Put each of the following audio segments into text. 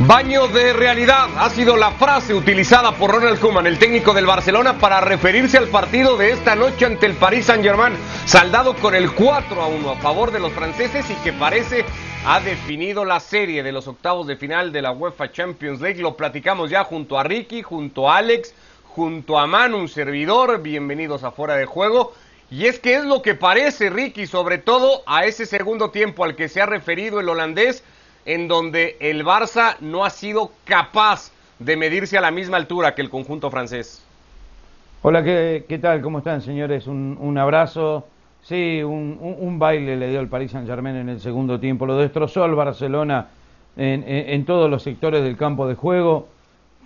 Baño de realidad ha sido la frase utilizada por Ronald Koeman, el técnico del Barcelona, para referirse al partido de esta noche ante el Paris Saint-Germain, saldado con el 4 a 1 a favor de los franceses y que parece ha definido la serie de los octavos de final de la UEFA Champions League. Lo platicamos ya junto a Ricky, junto a Alex, junto a Manu, un servidor. Bienvenidos a Fuera de Juego. Y es que es lo que parece, Ricky, sobre todo a ese segundo tiempo al que se ha referido el holandés en donde el Barça no ha sido capaz de medirse a la misma altura que el conjunto francés. Hola, ¿qué, tal? ¿Cómo están, señores? Un, abrazo. Sí, un, baile le dio el Paris Saint-Germain en el segundo tiempo. Lo destrozó al Barcelona en, todos los sectores del campo de juego.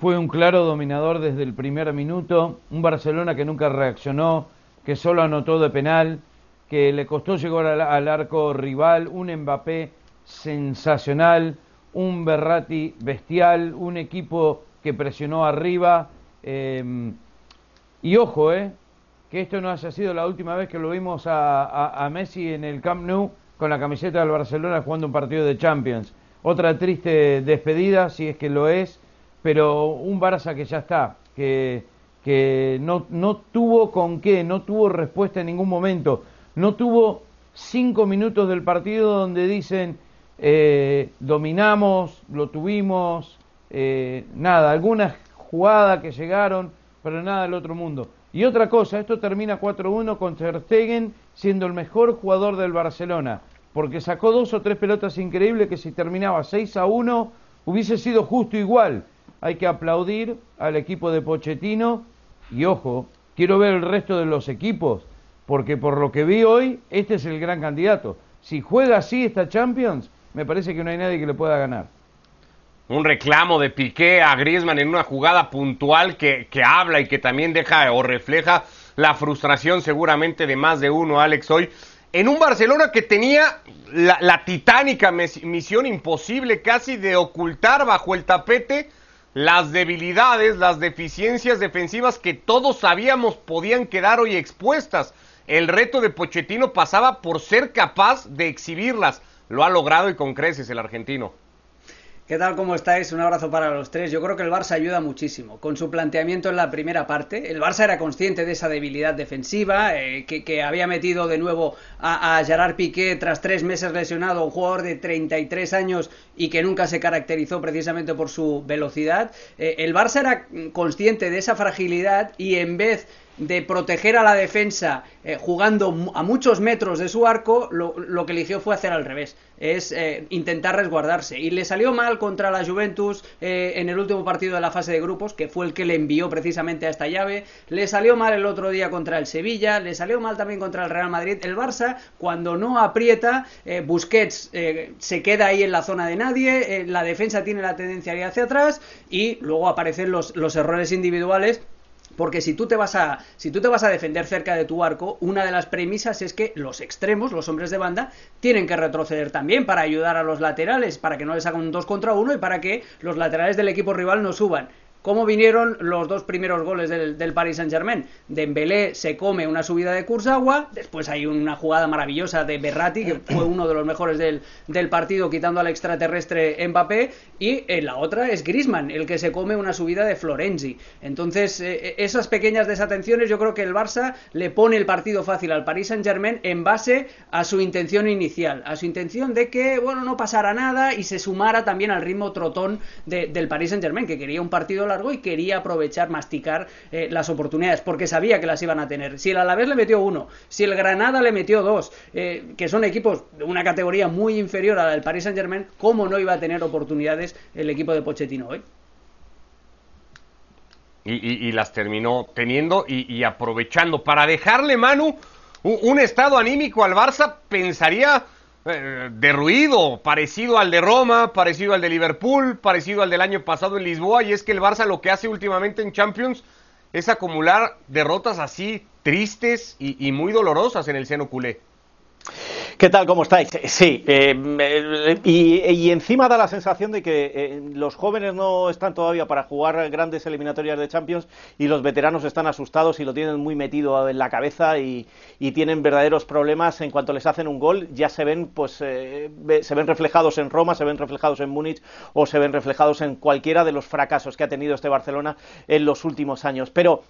Fue un claro dominador desde el primer minuto. Un Barcelona que nunca reaccionó, que solo anotó de penal, que le costó llegar al arco rival. Un Mbappé sensacional, un Berrati bestial, un equipo que presionó arriba. Eh, y ojo, eh, que esto no haya sido la última vez que lo vimos a, a, a, Messi en el Camp Nou con la camiseta del Barcelona jugando un partido de Champions. Otra triste despedida, si es que lo es, pero un Barça que ya está, que, que no, no tuvo con qué, no tuvo respuesta en ningún momento, no tuvo cinco minutos del partido donde dicen eh, dominamos, lo tuvimos, eh, nada, algunas jugadas que llegaron, pero nada del otro mundo. Y otra cosa, esto termina 4-1 con Ter siendo el mejor jugador del Barcelona, porque sacó dos o tres pelotas increíbles que si terminaba 6 a 1 hubiese sido justo igual. Hay que aplaudir al equipo de Pochettino y ojo, quiero ver el resto de los equipos, porque por lo que vi hoy, este es el gran candidato. Si juega así esta Champions, me parece que no hay nadie que le pueda ganar. Un reclamo de Piqué a Griezmann en una jugada puntual que, que, habla y que también deja o refleja la frustración seguramente de más de uno, Alex, hoy. En un Barcelona que tenía la, la titánica misión imposible casi de ocultar bajo el tapete las debilidades, las deficiencias defensivas que todos sabíamos podían quedar hoy expuestas. El reto de Pochettino pasaba por ser capaz de exhibirlas lo ha logrado y con creces el argentino. ¿Qué tal? ¿Cómo estáis? Un abrazo para los tres. Yo creo que el Barça ayuda muchísimo con su planteamiento en la primera parte. El Barça era consciente de esa debilidad defensiva, eh, que, había metido de nuevo a, a, Gerard Piqué tras tres meses lesionado, un jugador de 33 años y que nunca se caracterizó precisamente por su velocidad. Eh, el Barça era consciente de esa fragilidad y en vez de proteger a la defensa eh, jugando a muchos metros de su arco, lo, lo, que eligió fue hacer al revés, es eh, intentar resguardarse. Y le salió mal contra la Juventus eh, en el último partido de la fase de grupos, que fue el que le envió precisamente a esta llave. Le salió mal el otro día contra el Sevilla, le salió mal también contra el Real Madrid. El Barça, cuando no aprieta, Busquets se queda ahí en la zona de nadie, la defensa tiene la tendencia a ir hacia atrás y luego aparecen los, los errores individuales porque si tú, te vas a, si tú te vas a defender cerca de tu arco, una de las premisas es que los extremos, los hombres de banda, tienen que retroceder también para ayudar a los laterales, para que no les hagan un 2 contra 1 y para que los laterales del equipo rival no suban. ¿Cómo vinieron los dos primeros goles del, del Paris Saint-Germain? Dembélé se come una subida de Kurzawa, después hay una jugada maravillosa de Berratti, que fue uno de los mejores del, del partido, quitando al extraterrestre Mbappé, y en la otra es Griezmann, el que se come una subida de Florenzi. Entonces, eh, esas pequeñas desatenciones, yo creo que el Barça le pone el partido fácil al Paris Saint-Germain en base a su intención inicial, a su intención de que, bueno, no pasara nada y se sumara también al ritmo trotón de, del Paris Saint-Germain, que quería un partido largo y quería aprovechar, masticar eh, las oportunidades, porque sabía que las iban a tener. Si el Alavés le metió uno, si el Granada le metió dos, eh, que son equipos de una categoría muy inferior a la del Paris Saint Germain, ¿cómo no iba a tener oportunidades el equipo de Pochettino hoy? Y, las terminó teniendo y, aprovechando. Para dejarle, Manu, un estado anímico al Barça, pensaría eh, derruido, parecido al de Roma, parecido al de Liverpool, parecido al del año pasado en Lisboa, y es que el Barça lo que hace últimamente en Champions es acumular derrotas así tristes y, y muy dolorosas en el seno culé. ¿Qué tal? ¿Cómo estáis? Sí, eh, y, encima da la sensación de que eh, los jóvenes no están todavía para jugar grandes eliminatorias de Champions y los veteranos están asustados y lo tienen muy metido en la cabeza y, tienen verdaderos problemas en cuanto les hacen un gol. Ya se ven, pues, eh, se ven reflejados en Roma, se ven reflejados en Múnich o se ven reflejados en cualquiera de los fracasos que ha tenido este Barcelona en los últimos años. Pero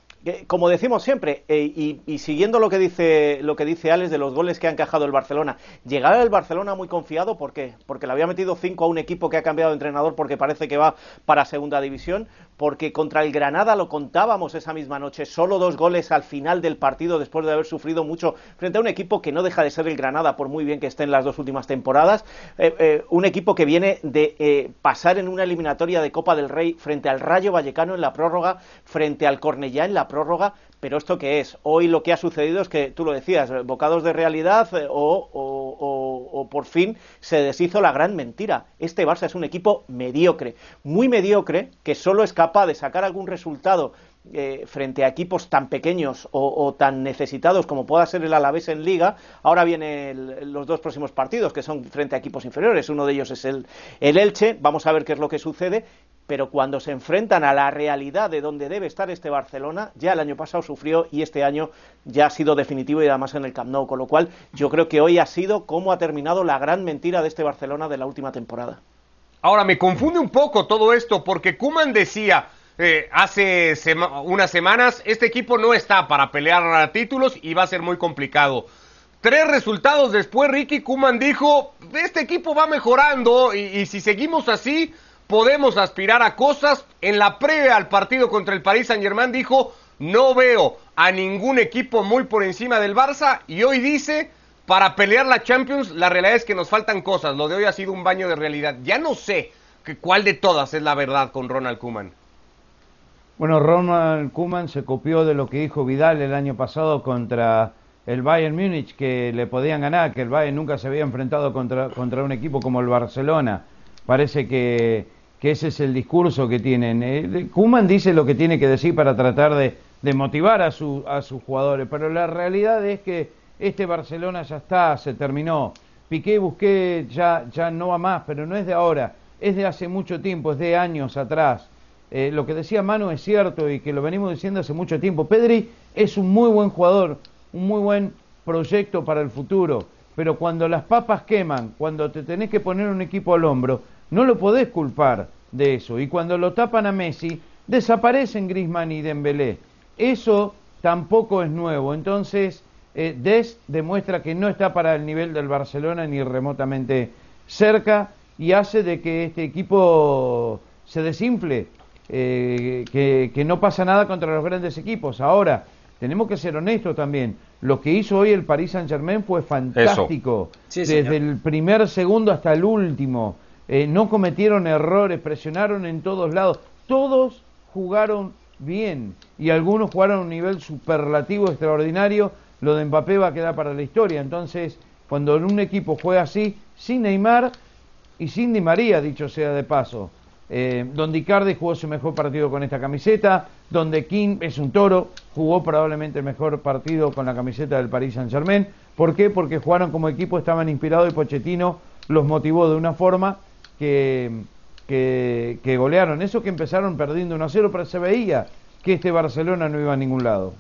como decimos siempre, y, y, siguiendo lo que dice lo que dice Alex de los goles que ha encajado el Barcelona, llegar al Barcelona muy confiado, ¿por qué? Porque le había metido 5 a un equipo que ha cambiado de entrenador porque parece que va para segunda división, porque contra el Granada lo contábamos esa misma noche, solo dos goles al final del partido después de haber sufrido mucho frente a un equipo que no deja de ser el Granada, por muy bien que esté en las dos últimas temporadas, eh, eh, un equipo que viene de eh, pasar en una eliminatoria de Copa del Rey frente al Rayo Vallecano en la prórroga, frente al Cornellá en la prórroga, pero ¿esto qué es? Hoy lo que ha sucedido es que, tú lo decías, bocados de realidad o, por fin se deshizo la gran mentira. Este Barça es un equipo mediocre, muy mediocre, que solo es capaz de sacar algún resultado eh, frente a equipos tan pequeños o, tan necesitados como pueda ser el Alavés en Liga. Ahora vienen los dos próximos partidos, que son frente a equipos inferiores. Uno de ellos es el, el Elche. Vamos a ver qué es lo que sucede pero cuando se enfrentan a la realidad de donde debe estar este Barcelona, ya el año pasado sufrió y este año ya ha sido definitivo y además en el Camp Nou, con lo cual yo creo que hoy ha sido como ha terminado la gran mentira de este Barcelona de la última temporada. Ahora me confunde un poco todo esto porque Kuman decía eh, hace unas semanas este equipo no está para pelear a títulos y va a ser muy complicado. Tres resultados después, Ricky Kuman dijo, este equipo va mejorando y si seguimos así, podemos aspirar a cosas. En la previa al partido contra el Paris Saint Germain dijo, no veo a ningún equipo muy por encima del Barça y hoy dice, para pelear la Champions, la realidad es que nos faltan cosas. Lo de hoy ha sido un baño de realidad. Ya no sé cuál de todas es la verdad con Ronald Kuman. Bueno, Ronald Kuman se copió de lo que dijo Vidal el año pasado contra el Bayern Múnich, que le podían ganar, que el Bayern nunca se había enfrentado contra, contra un equipo como el Barcelona. Parece que que ese es el discurso que tienen. Eh, Kuman dice lo que tiene que decir para tratar de, motivar a, su, a sus jugadores, pero la realidad es que este Barcelona ya está, se terminó. Piqué, Busqué ya, ya no va más, pero no es de ahora, es de hace mucho tiempo, es de años atrás. Eh, lo que decía Manu es cierto y que lo venimos diciendo hace mucho tiempo. Pedri es un muy buen jugador, un muy buen proyecto para el futuro, pero cuando las papas queman, cuando te tenés que poner un equipo al hombro, no lo podés culpar de eso. Y cuando lo tapan a Messi, desaparecen Grisman y Dembélé. Eso tampoco es nuevo. Entonces, eh, Des demuestra que no está para el nivel del Barcelona ni remotamente cerca y hace de que este equipo se desinfle, eh, que, no pasa nada contra los grandes equipos. Ahora, tenemos que ser honestos también. Lo que hizo hoy el Paris Saint Germain fue fantástico. Desde el primer segundo hasta el último. Eh, no cometieron errores, presionaron en todos lados, todos jugaron bien y algunos jugaron a un nivel superlativo extraordinario, lo de Mbappé va a quedar para la historia, entonces cuando un equipo juega así, sin Neymar y sin Di María, dicho sea de paso, eh, donde Icardi jugó su mejor partido con esta camiseta, donde King es un toro, jugó probablemente el mejor partido con la camiseta del Paris Saint Germain. ¿Por qué? Porque jugaron como equipo, estaban inspirados y Pochettino los motivó de una forma que, que, golearon. Eso que empezaron perdiendo 1 a 0, pero se veía que este Barcelona no iba a ningún lado.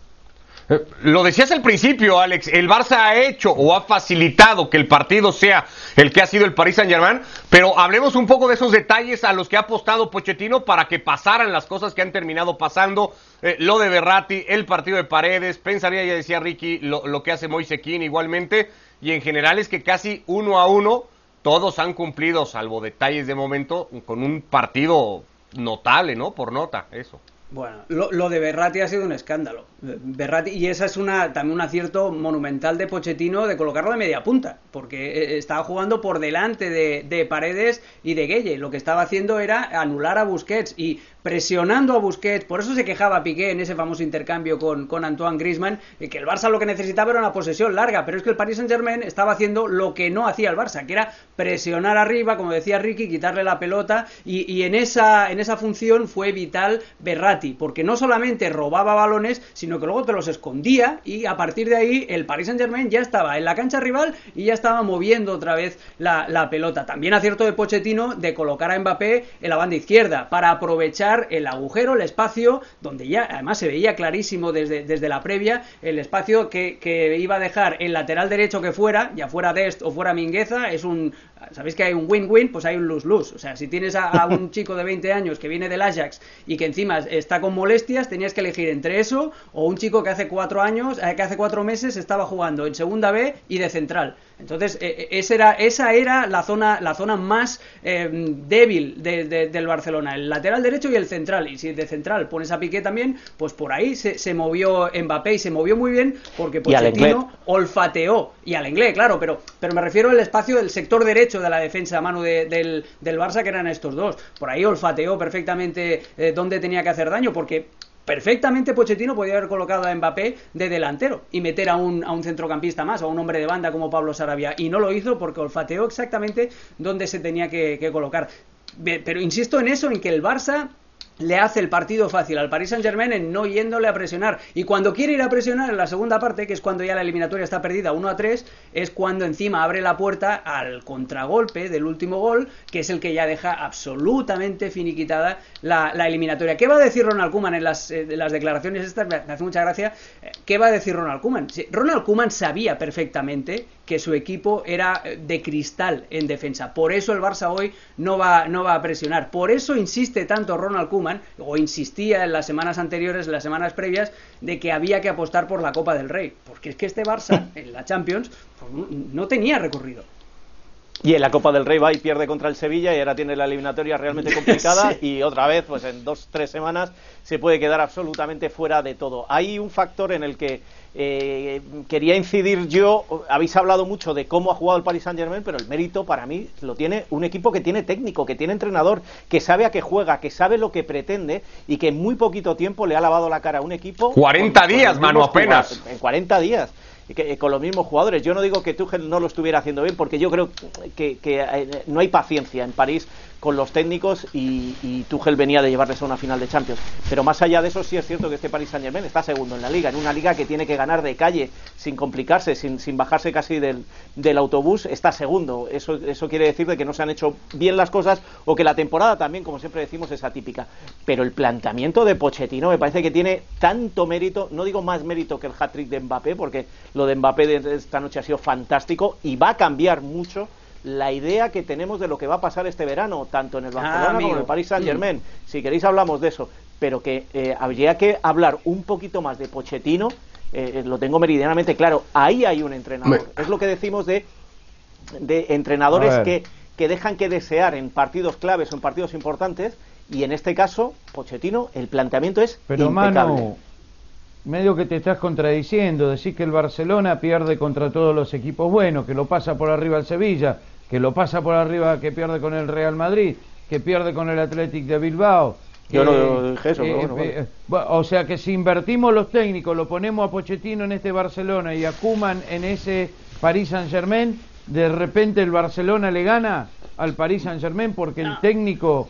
Eh, lo decías al principio, Alex, el Barça ha hecho o ha facilitado que el partido sea el que ha sido el Paris Saint-Germain, pero hablemos un poco de esos detalles a los que ha apostado Pochettino para que pasaran las cosas que han terminado pasando, eh, lo de Berratti, el partido de Paredes, pensaría, ya decía Ricky, lo, que hace Moisequín igualmente, y en general es que casi uno a uno todos han cumplido, salvo detalles de momento, con un partido notable, ¿no? Por nota, eso. Bueno, lo, de Berratti ha sido un escándalo. Berratti, y esa es una también un acierto monumental de Pochettino de colocarlo de media punta, porque eh, estaba jugando por delante de, de Paredes y de Gueye. Lo que estaba haciendo era anular a Busquets y presionando a Busquets, por eso se quejaba Piqué en ese famoso intercambio con, con Antoine Griezmann, eh, que el Barça lo que necesitaba era una posesión larga, pero es que el Paris Saint-Germain estaba haciendo lo que no hacía el Barça, que era presionar arriba, como decía Ricky, quitarle la pelota, y, en, esa, en esa función fue vital Berratti Porque no solamente robaba balones, sino que luego te los escondía y a partir de ahí el Paris Saint Germain ya estaba en la cancha rival y ya estaba moviendo otra vez la, la pelota. También acierto de Pochettino de colocar a Mbappé en la banda izquierda para aprovechar el agujero, el espacio, donde ya además se veía clarísimo desde, desde la previa el espacio que, que iba a dejar el lateral derecho que fuera, ya fuera Dest o fuera Mingueza, es un sabéis que hay un win-win, pues hay un lose-lose. O sea, si tienes a, un chico de 20 años que viene del Ajax y que encima está con molestias, tenías que elegir entre eso o un chico que hace cuatro años, eh, que hace cuatro meses estaba jugando en segunda B y de central. Entonces, eh, eh, esa era, esa era la zona, la zona más débil del Barcelona, el lateral derecho y el central. Y si de central pones a Piqué también, pues por ahí se, movió Mbappé y se movió muy bien porque Pochettino olfateó. Y al inglés, claro, pero, pero me refiero al espacio del sector derecho de la defensa a mano del, del, Barça, que eran estos dos. Por ahí olfateó perfectamente eh, dónde tenía que hacer daño, porque perfectamente Pochettino podía haber colocado a Mbappé de delantero y meter a un, a un centrocampista más, a un hombre de banda como Pablo Sarabia. Y no lo hizo porque olfateó exactamente dónde se tenía que, que colocar. Pero insisto en eso, en que el Barça le hace el partido fácil al Paris Saint Germain en no yéndole a presionar. Y cuando quiere ir a presionar en la segunda parte, que es cuando ya la eliminatoria está perdida 1 a 3, es cuando encima abre la puerta al contragolpe del último gol, que es el que ya deja absolutamente finiquitada la, eliminatoria. ¿Qué va a decir Ronald Koeman en las, eh, las declaraciones estas? Me hace mucha gracia. Eh, ¿Qué va a decir Ronald Koeman? Ronald Koeman sabía perfectamente que su equipo era eh, de cristal en defensa. Por eso el Barça hoy no va, no va a presionar. Por eso insiste tanto Ronald Koeman, o insistía en las semanas anteriores, en las semanas previas, de que había que apostar por la Copa del Rey. Porque es que este Barça, en la Champions, pues, no tenía recorrido. Y en la Copa del Rey va y pierde contra el Sevilla y ahora tiene la eliminatoria realmente complicada y otra vez, pues en dos, tres semanas se puede quedar absolutamente fuera de todo. Hay un factor en el que eh, quería incidir yo, habéis hablado mucho de cómo ha jugado el Paris Saint Germain, pero el mérito para mí lo tiene un equipo que tiene técnico, que tiene entrenador, que sabe a qué juega, que sabe lo que pretende y que en muy poquito tiempo le ha lavado la cara a un equipo. 40 días, mano, apenas. En 40 días con los mismos jugadores. Yo no digo que Tuchel no lo estuviera haciendo bien, porque yo creo que, eh, no hay paciencia en París con los técnicos y, y, Tuchel venía de llevarles a una final de Champions. Pero más allá de eso, sí es cierto que este Paris Saint Germain está segundo en la liga, en una liga que tiene que ganar de calle, sin complicarse, sin, sin bajarse casi del, del, autobús, está segundo. Eso, eso quiere decir de que no se han hecho bien las cosas o que la temporada también, como siempre decimos, es atípica. Pero el planteamiento de Pochettino me parece que tiene tanto mérito, no digo más mérito que el hat-trick de Mbappé, porque lo de Mbappé de esta noche ha sido fantástico y va a cambiar mucho la idea que tenemos de lo que va a pasar este verano, tanto en el ah, Barcelona como en el Paris Saint Germain. Mm. Si queréis hablamos de eso, pero que eh, habría que hablar un poquito más de Pochettino, eh, eh, lo tengo meridianamente claro. Ahí hay un entrenador. Es lo que decimos de, de entrenadores que, que dejan que desear en partidos claves o en partidos importantes, y en este caso, Pochettino, el planteamiento es pero, impecable. medio que te estás contradiciendo, decís que el Barcelona pierde contra todos los equipos buenos, que lo pasa por arriba el Sevilla, que lo pasa por arriba, que pierde con el Real Madrid, que pierde con el Athletic de Bilbao. Yo no dije eso, eh, eh, O sea que si invertimos los técnicos, lo ponemos a Pochettino en este Barcelona y a Kuman en ese Paris Saint Germain, de repente el Barcelona le gana al Paris Saint Germain porque el técnico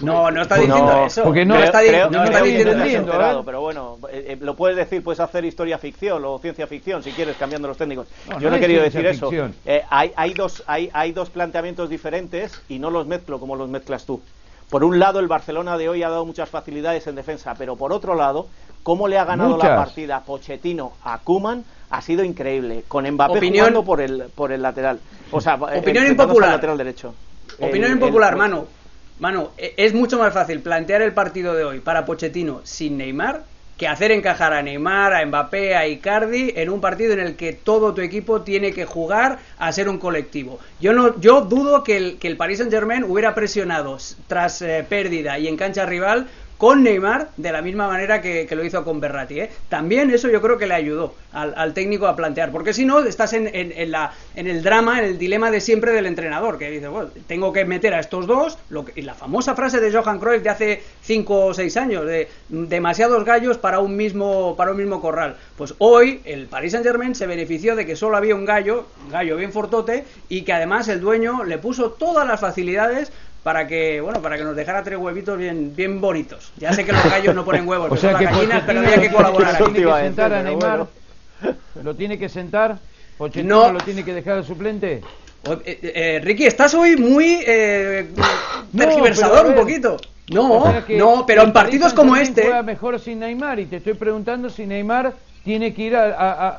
no, no está diciendo eso. Porque no, está, diciendo Pero bueno, eh, eh, lo puedes decir, puedes hacer historia ficción o ciencia ficción si quieres, cambiando los técnicos. Yo no he querido decir eso. Eh, hay, hay, dos, hay, hay dos planteamientos diferentes y no los mezclo como los mezclas tú. Por un lado, el Barcelona de hoy ha dado muchas facilidades en defensa, pero por otro lado, cómo le ha ganado la partida Pochettino a Kuman ha sido increíble. Con Mbappé jugando por el, por el lateral. O sea, opinión impopular. lateral derecho. Opinión impopular, hermano. Mano, e, es mucho más fácil plantear el partido de hoy para Pochettino sin Neymar que hacer encajar a Neymar, a Mbappé, a Icardi en un partido en el que todo tu equipo tiene que jugar a ser un colectivo. Yo no, yo dudo que el, que el Paris Saint Germain hubiera presionado tras eh, pérdida y en cancha rival con Neymar de la misma manera que, lo hizo con Berratti. ¿eh? También eso yo creo que le ayudó al, técnico a plantear, porque si no estás en, en, la, en el drama, en el dilema de siempre del entrenador, que dice, bueno, tengo que meter a estos dos, lo y la famosa frase de Johan Cruyff de hace 5 o 6 años, de demasiados gallos para un, mismo, para un mismo corral. Pues hoy el Paris Saint Germain se benefició de que solo había un gallo, gallo bien fortote, y que además el dueño le puso todas las facilidades para que, bueno, para que nos dejara tres huevitos bien, bien bonitos. Ya sé que los gallos no ponen huevos, o sea que gallinas, pero había que colaborar. Tiene que sentar a Neymar, lo tiene que sentar, Pochettino lo tiene que dejar de suplente. Eh, eh, Ricky, estás hoy muy eh, tergiversador un poquito. No, no, pero en partidos como este. Juega mejor sin Neymar y te estoy preguntando si Neymar tiene que ir a,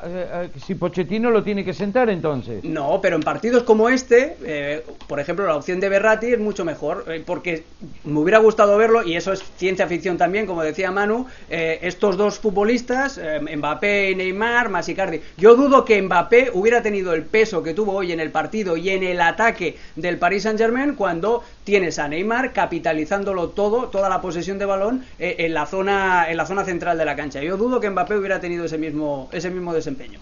si Pochettino lo tiene que sentar entonces. No, pero en partidos como este, eh, por ejemplo, la opción de Berratti es mucho mejor, eh, porque me hubiera gustado verlo, y eso es ciencia ficción también, como decía Manu, eh, estos dos futbolistas, Mbappé y Neymar, más Icardi. Yo dudo que Mbappé hubiera tenido el peso que tuvo hoy en el partido y en el ataque del Paris Saint-Germain cuando tienes a Neymar capitalizándolo todo, toda la posesión de balón en la zona en la zona central de la cancha. Yo dudo que Mbappé hubiera tenido ese mismo, ese mismo desempeño.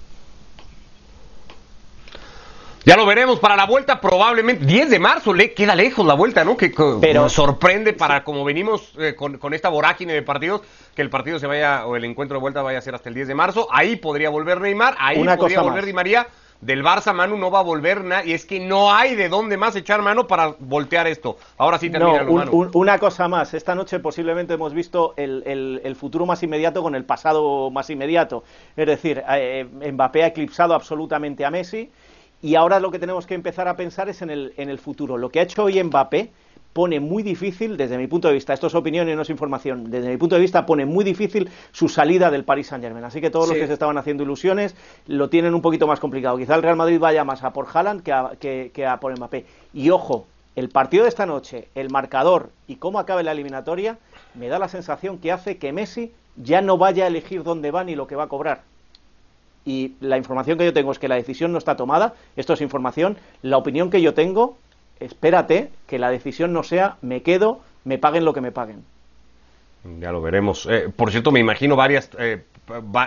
Ya lo veremos para la vuelta, probablemente 10 de marzo, le queda lejos la vuelta, ¿no? Que Pero, sorprende para como venimos eh, con, con, esta vorágine de partidos, que el partido se vaya, o el encuentro de vuelta vaya a ser hasta el 10 de marzo. Ahí podría volver Neymar, ahí podría volver Di María del Barça, Manu, no va a volver nada. Y es que no hay de dónde más echar mano para voltear esto. Ahora sí termina no, una cosa más. Esta noche posiblemente hemos visto el, futuro más inmediato con el pasado más inmediato. Es decir, eh, Mbappé ha eclipsado absolutamente a Messi. Y ahora lo que tenemos que empezar a pensar es en el, en el futuro. Lo que ha hecho hoy Mbappé pone muy difícil, desde mi punto de vista, esto es opinión y no es información, desde mi punto de vista pone muy difícil su salida del Paris Saint Germain. Así que todos los que se estaban haciendo ilusiones lo tienen un poquito más complicado. Quizá el Real Madrid vaya más a por Haaland que a, que, a por Mbappé. Y ojo, el partido de esta noche, el marcador y cómo acabe la eliminatoria, me da la sensación que hace que Messi ya no vaya a elegir dónde va ni lo que va a cobrar. Y la información que yo tengo es que la decisión no está tomada, esto es información, la opinión que yo tengo espérate que la decisión no sea me quedo, me paguen lo que me paguen. Ya lo veremos. Eh, por cierto, me imagino varias, eh,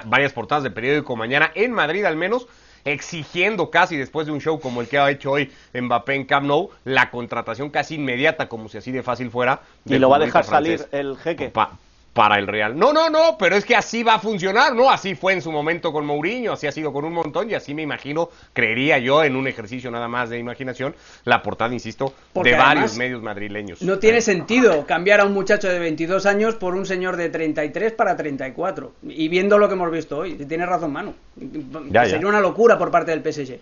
varias portadas de periódico mañana, en Madrid al menos, exigiendo casi después de un show como el que ha hecho hoy Mbappé en Camp Nou, la contratación casi inmediata, como si así de fácil fuera. Y lo va a dejar salir el jeque para el Real. No, no, no, pero es que así va a funcionar, ¿no? Así fue en su momento con Mourinho, así ha sido con un montón y así me imagino, creería yo, en un ejercicio nada más de imaginación, la portada, insisto, de varios medios madrileños. No tiene sentido cambiar a un muchacho de 22 años por un señor de 33 para 34. Y viendo lo que hemos visto hoy, tiene razón Manu. Sería una locura por parte del PSG.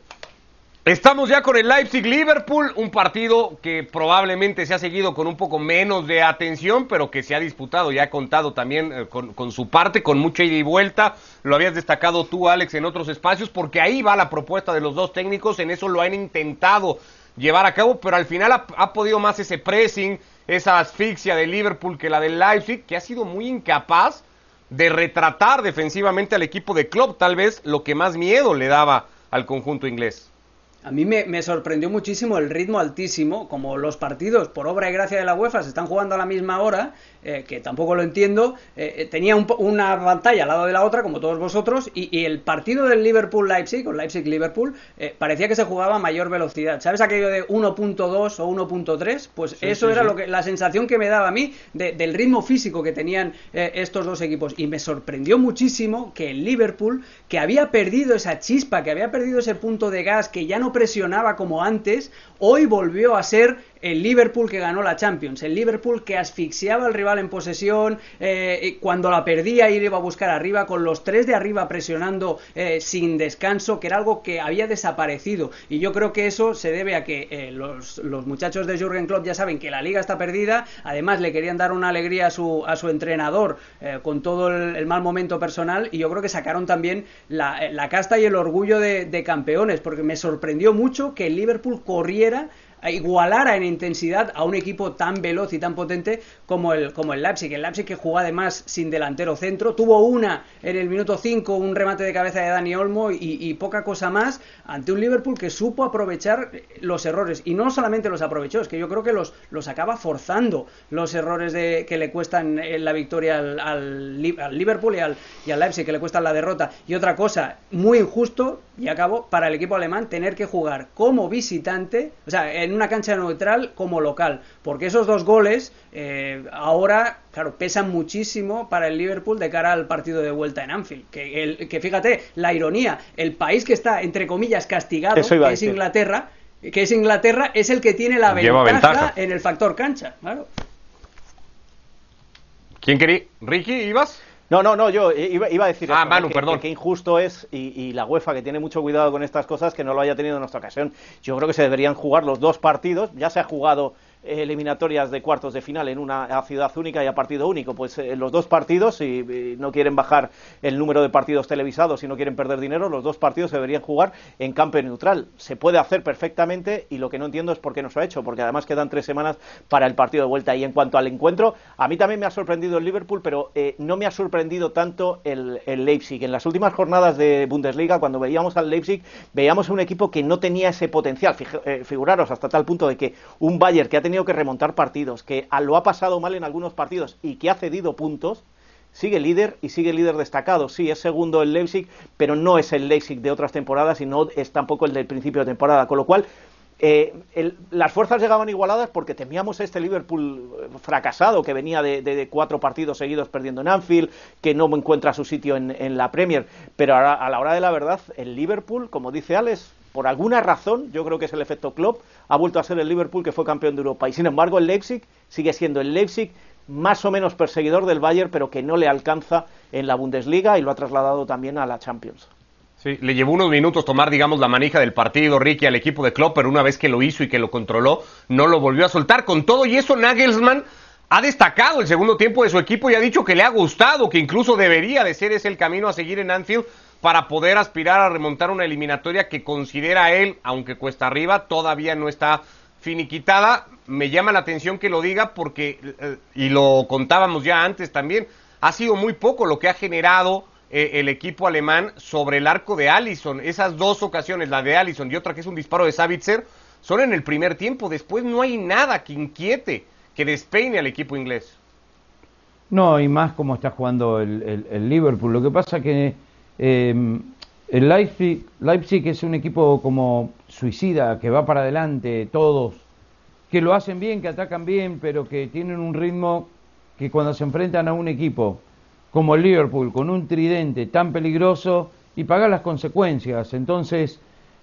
Estamos ya con el Leipzig-Liverpool, un partido que probablemente se ha seguido con un poco menos de atención, pero que se ha disputado y ha contado también eh, con, su parte, con mucha ida y vuelta. Lo habías destacado tú, Alex, en otros espacios, porque ahí va la propuesta de los dos técnicos, en eso lo han intentado llevar a cabo, pero al final ha, ha podido más ese pressing, esa asfixia de Liverpool que la del Leipzig, que ha sido muy incapaz de retratar defensivamente al equipo de Klopp, tal vez lo que más miedo le daba al conjunto inglés. A mí me, sorprendió muchísimo el ritmo altísimo, como los partidos, por obra y gracia de la UEFA, se están jugando a la misma hora, eh, que tampoco lo entiendo, eh, eh, tenía una pantalla al lado de la otra, como todos vosotros, y, el partido del Liverpool-Leipzig, o Leipzig-Liverpool, parecía que se jugaba a mayor velocidad. ¿Sabes aquello de 1.2 o 1.3? Pues eso era Lo que, la sensación que me daba a mí del ritmo físico que tenían estos dos equipos. Y me sorprendió muchísimo que el Liverpool, que había perdido esa chispa, que había perdido ese punto de gas, que ya no presionaba como antes, hoy volvió a ser el Liverpool que ganó la Champions, el Liverpool que asfixiaba al rival en posesión, eh, cuando la perdía y iba a buscar arriba, con los tres de arriba presionando eh, sin descanso, que era algo que había desaparecido. Y yo creo que eso se debe a que eh, los, muchachos de Jürgen Klopp ya saben que la liga está perdida, además le querían dar una alegría a su, a su entrenador con todo el, mal momento personal, y yo creo que sacaron también la, casta y el orgullo de campeones, porque me sorprendió mucho que el Liverpool corriera igualara en intensidad a un equipo tan veloz y tan potente como el, como el Leipzig. El Leipzig que jugó además sin delantero centro, tuvo una en el minuto 5, un remate de cabeza de Dani Olmo y, poca cosa más ante un Liverpool que supo aprovechar los errores. Y no solamente los aprovechó, es que yo creo que los, los acaba forzando los errores de, que le cuestan la victoria al, Liverpool y al, y al Leipzig, que le cuestan la derrota. Y otra cosa, muy injusto, y acabo, para el equipo alemán tener que jugar como visitante, o sea, en una cancha neutral como local, porque esos dos goles eh, ahora, claro, pesan muchísimo para el Liverpool de cara al partido de vuelta en Anfield. Que, el, que fíjate, la ironía, el país que está, entre comillas, castigado, que es Inglaterra, que es Inglaterra, es el que tiene la ventaja, en el factor cancha, claro. ¿Quién quería? ¿Ricky, ibas? No, no, no, yo iba, a decir ah, Manu, que, perdón. Que, injusto es, y, y, la UEFA, que tiene mucho cuidado con estas cosas, que no lo haya tenido en nuestra ocasión. Yo creo que se deberían jugar los dos partidos. Ya se ha jugado eliminatorias de cuartos de final en una ciudad única y a partido único. Pues eh, los dos partidos, si no quieren bajar el número de partidos televisados, si no quieren perder dinero, los dos partidos se deberían jugar en campo neutral. Se puede hacer perfectamente y lo que no entiendo es por qué no se ha hecho, porque además quedan tres semanas para el partido de vuelta. Y en cuanto al encuentro, a mí también me ha sorprendido el Liverpool, pero eh, no me ha sorprendido tanto el, Leipzig. En las últimas jornadas de Bundesliga, cuando veíamos al Leipzig, veíamos un equipo que no tenía ese potencial. Eh, figuraros hasta tal punto de que un Bayern que ha tenido que remontar partidos, que lo ha pasado mal en algunos partidos y que ha cedido puntos, sigue líder y sigue líder destacado. Sí, es segundo el Leipzig, pero no es el Leipzig de otras temporadas y no es tampoco el del principio de temporada. Con lo cual, eh, las fuerzas llegaban igualadas porque temíamos este Liverpool fracasado que venía de, cuatro partidos seguidos perdiendo en Anfield, que no encuentra su sitio en, en la Premier. Pero a, a la hora de la verdad, el Liverpool, como dice Alex, por alguna razón, yo creo que es el efecto Klopp, ha vuelto a ser el Liverpool que fue campeón de Europa. Y sin embargo, el Leipzig sigue siendo el Leipzig más o menos perseguidor del Bayern, pero que no le alcanza en la Bundesliga y lo ha trasladado también a la Champions. Sí, le llevó unos minutos tomar, digamos, la manija del partido, Ricky, al equipo de Klopp, pero una vez que lo hizo y que lo controló, no lo volvió a soltar. Con todo y eso, Nagelsmann ha destacado el segundo tiempo de su equipo y ha dicho que le ha gustado, que incluso debería de ser ese el camino a seguir en Anfield para poder aspirar a remontar una eliminatoria que considera él, aunque cuesta arriba, todavía no está finiquitada. Me llama la atención que lo diga porque, eh, y lo contábamos ya antes también, ha sido muy poco lo que ha generado eh, el equipo alemán sobre el arco de Allison. Esas dos ocasiones, la de Allison y otra que es un disparo de Savitzer, son en el primer tiempo. Después no hay nada que inquiete, que despeine al equipo inglés. No, y más como está jugando el, el Liverpool. Lo que pasa que eh, el Leipzig, Leipzig es un equipo como suicida, que va para adelante, todos, que lo hacen bien, que atacan bien, pero que tienen un ritmo que cuando se enfrentan a un equipo como el Liverpool, con un tridente tan peligroso, y pagan las consecuencias. Entonces,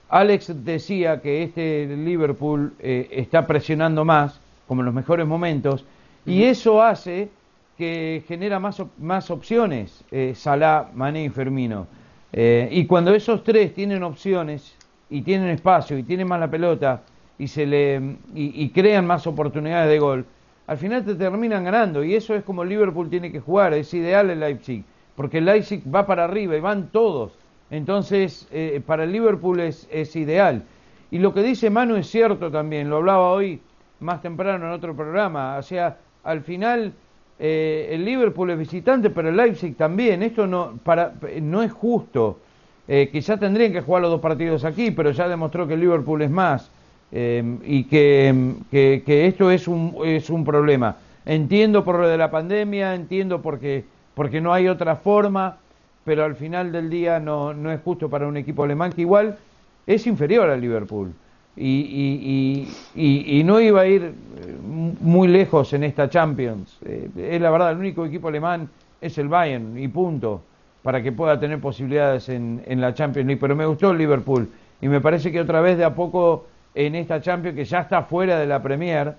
Alex decía que este Liverpool eh, está presionando más, como en los mejores momentos, y eso hace que genera más, más opciones, eh, Salah, Mané y Fermino. Eh, y cuando esos tres tienen opciones y tienen espacio y tienen más la pelota y, se le, y, crean más oportunidades de gol, al final te terminan ganando. Y eso es como Liverpool tiene que jugar, es ideal el Leipzig, porque el Leipzig va para arriba y van todos. Entonces, eh, para el Liverpool es, es ideal. Y lo que dice Manu es cierto también, lo hablaba hoy más temprano en otro programa. O sea, al final eh, el Liverpool es visitante, pero el Leipzig también. Esto no, para, no es justo. Eh, quizá tendrían que jugar los dos partidos aquí, pero ya demostró que el Liverpool es más eh, y que, que, esto es un, es un problema. Entiendo por lo de la pandemia, entiendo porque, porque no hay otra forma, pero al final del día no, no es justo para un equipo alemán que igual es inferior al Liverpool y, y, y, no iba a ir eh, muy lejos en esta Champions. Eh, es la verdad, el único equipo alemán es el Bayern y punto, para que pueda tener posibilidades en, en, la Champions League. Pero me gustó el Liverpool y me parece que otra vez de a poco en esta Champions, que ya está fuera de la Premier,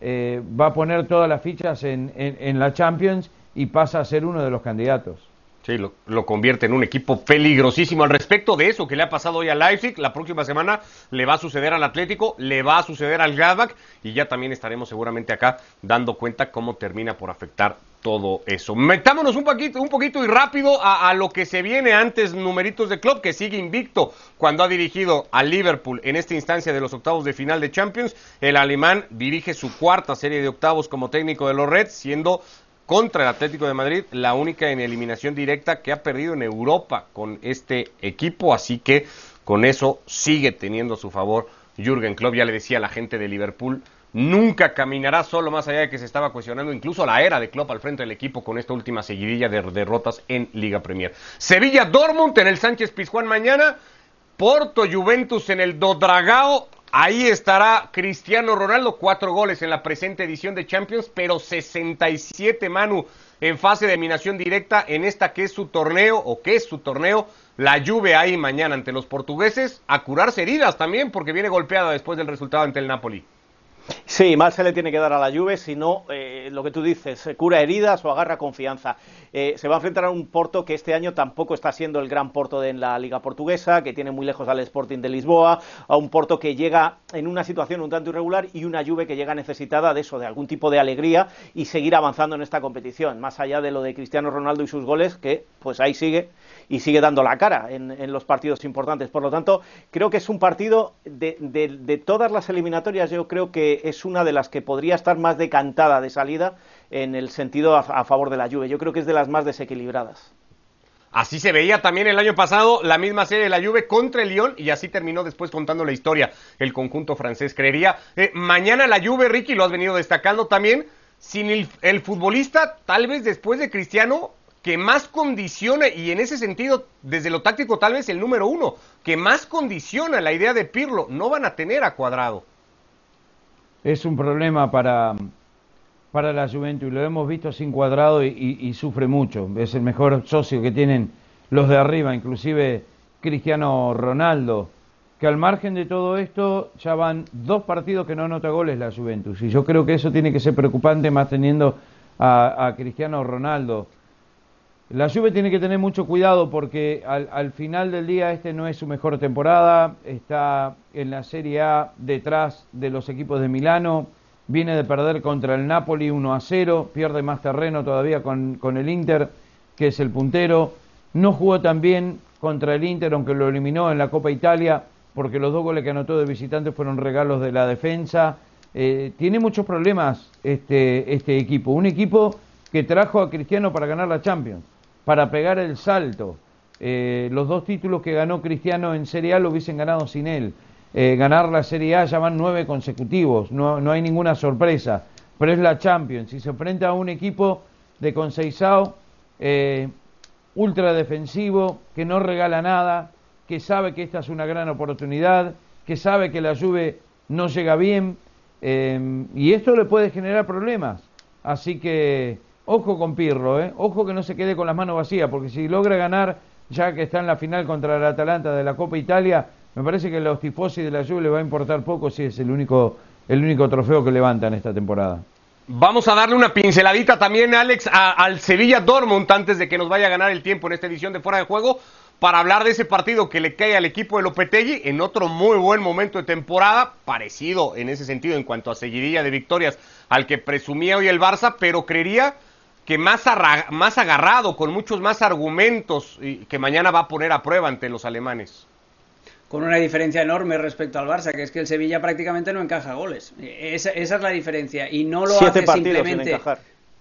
eh, va a poner todas las fichas en, en la Champions y pasa a ser uno de los candidatos. Sí, lo, convierte en un equipo peligrosísimo. Al respecto de eso que le ha pasado hoy a Leipzig, la próxima semana le va a suceder al Atlético, le va a suceder al Gladbach y ya también estaremos seguramente acá dando cuenta cómo termina por afectar todo eso. Metámonos un poquito, un poquito y rápido a, lo que se viene antes, numeritos de club, que sigue invicto cuando ha dirigido al Liverpool en esta instancia de los octavos de final de Champions. El alemán dirige su cuarta serie de octavos como técnico de los Reds, siendo contra el Atlético de Madrid, la única en eliminación directa que ha perdido en Europa con este equipo, así que con eso sigue teniendo su favor Jürgen Klopp, ya le decía a la gente de Liverpool, nunca caminará solo más allá de que se estaba cuestionando incluso la era de Klopp al frente del equipo con esta última seguidilla de derrotas en Liga Premier. Sevilla Dortmund en el Sánchez Pizjuán mañana, Porto Juventus en el Dodragao Ahí estará Cristiano Ronaldo, cuatro goles en la presente edición de Champions, pero 67 Manu en fase de eliminación directa en esta que es su torneo o que es su torneo. La Juve ahí mañana ante los portugueses a curarse heridas también porque viene golpeada después del resultado ante el Napoli. Sí, mal se le tiene que dar a la Juve, si no, eh, lo que tú dices, se cura heridas o agarra confianza. Eh, se va a enfrentar a un Porto que este año tampoco está siendo el gran Porto de la Liga Portuguesa, que tiene muy lejos al Sporting de Lisboa, a un Porto que llega en una situación un tanto irregular y una Juve que llega necesitada de eso, de algún tipo de alegría y seguir avanzando en esta competición, más allá de lo de Cristiano Ronaldo y sus goles, que pues ahí sigue y sigue dando la cara en, los partidos importantes. Por lo tanto, creo que es un partido de, de todas las eliminatorias, yo creo que es una de las que podría estar más decantada de salida en el sentido a, favor de la Juve. Yo creo que es de las más desequilibradas. Así se veía también el año pasado la misma serie de la Juve contra el Lyon y así terminó después contando la historia el conjunto francés. Creería, eh, mañana la Juve, Ricky, lo has venido destacando también, sin el, futbolista, tal vez después de Cristiano, que más condiciona, y en ese sentido, desde lo táctico, tal vez el número uno, que más condiciona la idea de Pirlo, no van a tener a cuadrado. Es un problema para, para la Juventus. Lo hemos visto sin cuadrado y, sufre mucho. Es el mejor socio que tienen los de arriba, inclusive Cristiano Ronaldo. Que al margen de todo esto ya van dos partidos que no anota goles la Juventus. Y yo creo que eso tiene que ser preocupante más teniendo a, Cristiano Ronaldo. La Juve tiene que tener mucho cuidado porque al, al, final del día este no es su mejor temporada, está en la Serie A detrás de los equipos de Milano, viene de perder contra el Napoli 1 a 0, pierde más terreno todavía con, el Inter, que es el puntero. No jugó tan bien contra el Inter, aunque lo eliminó en la Copa Italia, porque los dos goles que anotó de visitante fueron regalos de la defensa. Eh, tiene muchos problemas este, este equipo. Un equipo que trajo a Cristiano para ganar la Champions, para pegar el salto. Eh, los dos títulos que ganó Cristiano en Serie A lo hubiesen ganado sin él. Eh, ganar la Serie A ya van nueve consecutivos, no, no, hay ninguna sorpresa, pero es la Champions. Si se enfrenta a un equipo de Conceizao eh, ultra defensivo, que no regala nada, que sabe que esta es una gran oportunidad, que sabe que la Juve no llega bien, eh, y esto le puede generar problemas. Así que ojo con Pirro, eh, ojo que no se quede con las manos vacías, porque si logra ganar, ya que está en la final contra el Atalanta de la Copa Italia, me parece que los tifosi de la Juve le va a importar poco si es el único, el único trofeo que levantan esta temporada. Vamos a darle una pinceladita también, Alex, al Sevilla Dortmund antes de que nos vaya a ganar el tiempo en esta edición de Fuera de Juego para hablar de ese partido que le cae al equipo de Lopetegui en otro muy buen momento de temporada, parecido en ese sentido en cuanto a seguidilla de victorias al que presumía hoy el Barça, pero creería que más, más agarrado, con muchos más argumentos, y que mañana va a poner a prueba ante los alemanes con una diferencia enorme respecto al Barça, que es que el Sevilla prácticamente no encaja goles. Esa, esa es la diferencia. Y no lo hace simplemente.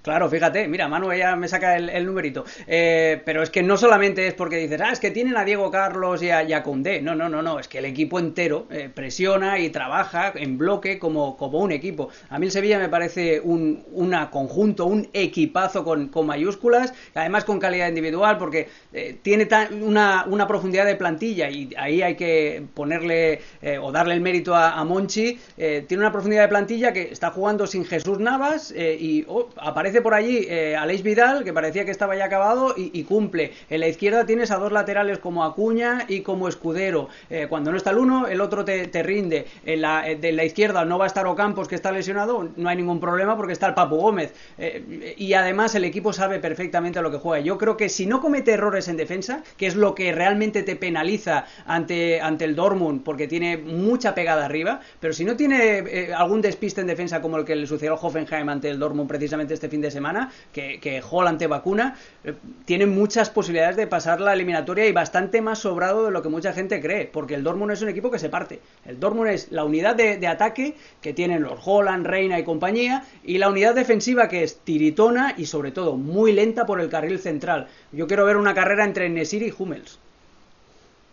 Claro, fíjate, mira, Manu ya me saca el, numerito. Eh, pero es que no solamente es porque dices, ah, es que tienen a Diego Carlos y a, y No, no, no, no, es que el equipo entero eh, presiona y trabaja en bloque como, como un equipo. A mí el Sevilla me parece un una conjunto, un equipazo con, mayúsculas, además con calidad individual, porque eh, tiene una, una, profundidad de plantilla y ahí hay que ponerle o darle el mérito a, Monchi. tiene una profundidad de plantilla que está jugando sin Jesús Navas y oh, aparece por allí eh, Aleix Vidal, que parecía que estaba ya acabado, y, cumple. En la izquierda tienes a dos laterales como Acuña y como Escudero. Eh, cuando no está el uno, el otro te, rinde. En la, eh, de la izquierda no va a estar Ocampos, que está lesionado, no hay ningún problema porque está el Papu Gómez. Eh, y además el equipo sabe perfectamente lo que juega. Yo creo que si no comete errores en defensa, que es lo que realmente te penaliza ante, ante el Dortmund, porque tiene mucha pegada arriba, pero si no tiene algún despiste en defensa como el que le sucedió al Hoffenheim ante el Dortmund precisamente este fin de semana, que, que Holland te vacuna, eh, tiene muchas posibilidades de pasar la eliminatoria y bastante más sobrado de lo que mucha gente cree, porque el Dortmund es un equipo que se parte. El Dortmund es la unidad de, ataque que tienen los Holland, Reina y compañía, y la unidad defensiva que es tiritona y sobre todo muy lenta por el carril central. Yo quiero ver una carrera entre Nesiri y Hummels.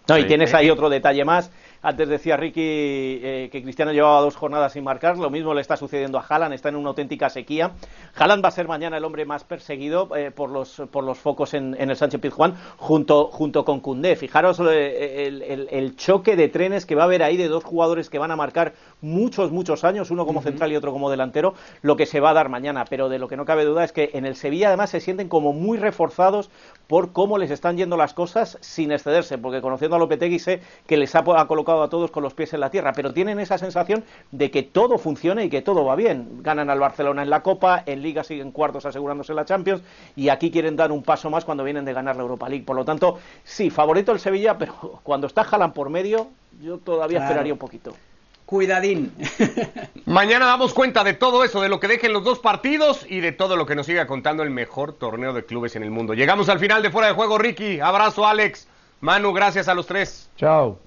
No, y tienes ahí otro detalle más Antes decía Ricky eh, que Cristiano llevaba dos jornadas sin marcar, lo mismo le está sucediendo a Haaland, está en una auténtica sequía. Haaland va a ser mañana el hombre más perseguido eh, por, los, por los focos en, el Sánchez Pizjuán junto, junto con Cundé. Fijaros eh, el, choque de trenes que va a haber ahí de dos jugadores que van a marcar muchos, muchos años, uno como central y otro como delantero, lo que se va a dar mañana. Pero de lo que no cabe duda es que en el Sevilla además se sienten como muy reforzados por cómo les están yendo las cosas sin excederse, porque conociendo a Lopetegui sé que les ha, colocado a todos con los pies en la tierra, pero tienen esa sensación de que todo funciona y que todo va bien. Ganan al Barcelona en la Copa, en Liga siguen cuartos asegurándose la Champions y aquí quieren dar un paso más cuando vienen de ganar la Europa League. Por lo tanto, sí, favorito el Sevilla, pero cuando está Jalan por medio, yo todavía esperaría un poquito. Cuidadín. Mañana damos cuenta de todo eso, de lo que dejen los dos partidos y de todo lo que nos siga contando el mejor torneo de clubes en el mundo. Llegamos al final de Fuera de Juego, Ricky. Abrazo, Alex. Manu, gracias a los tres. Chao.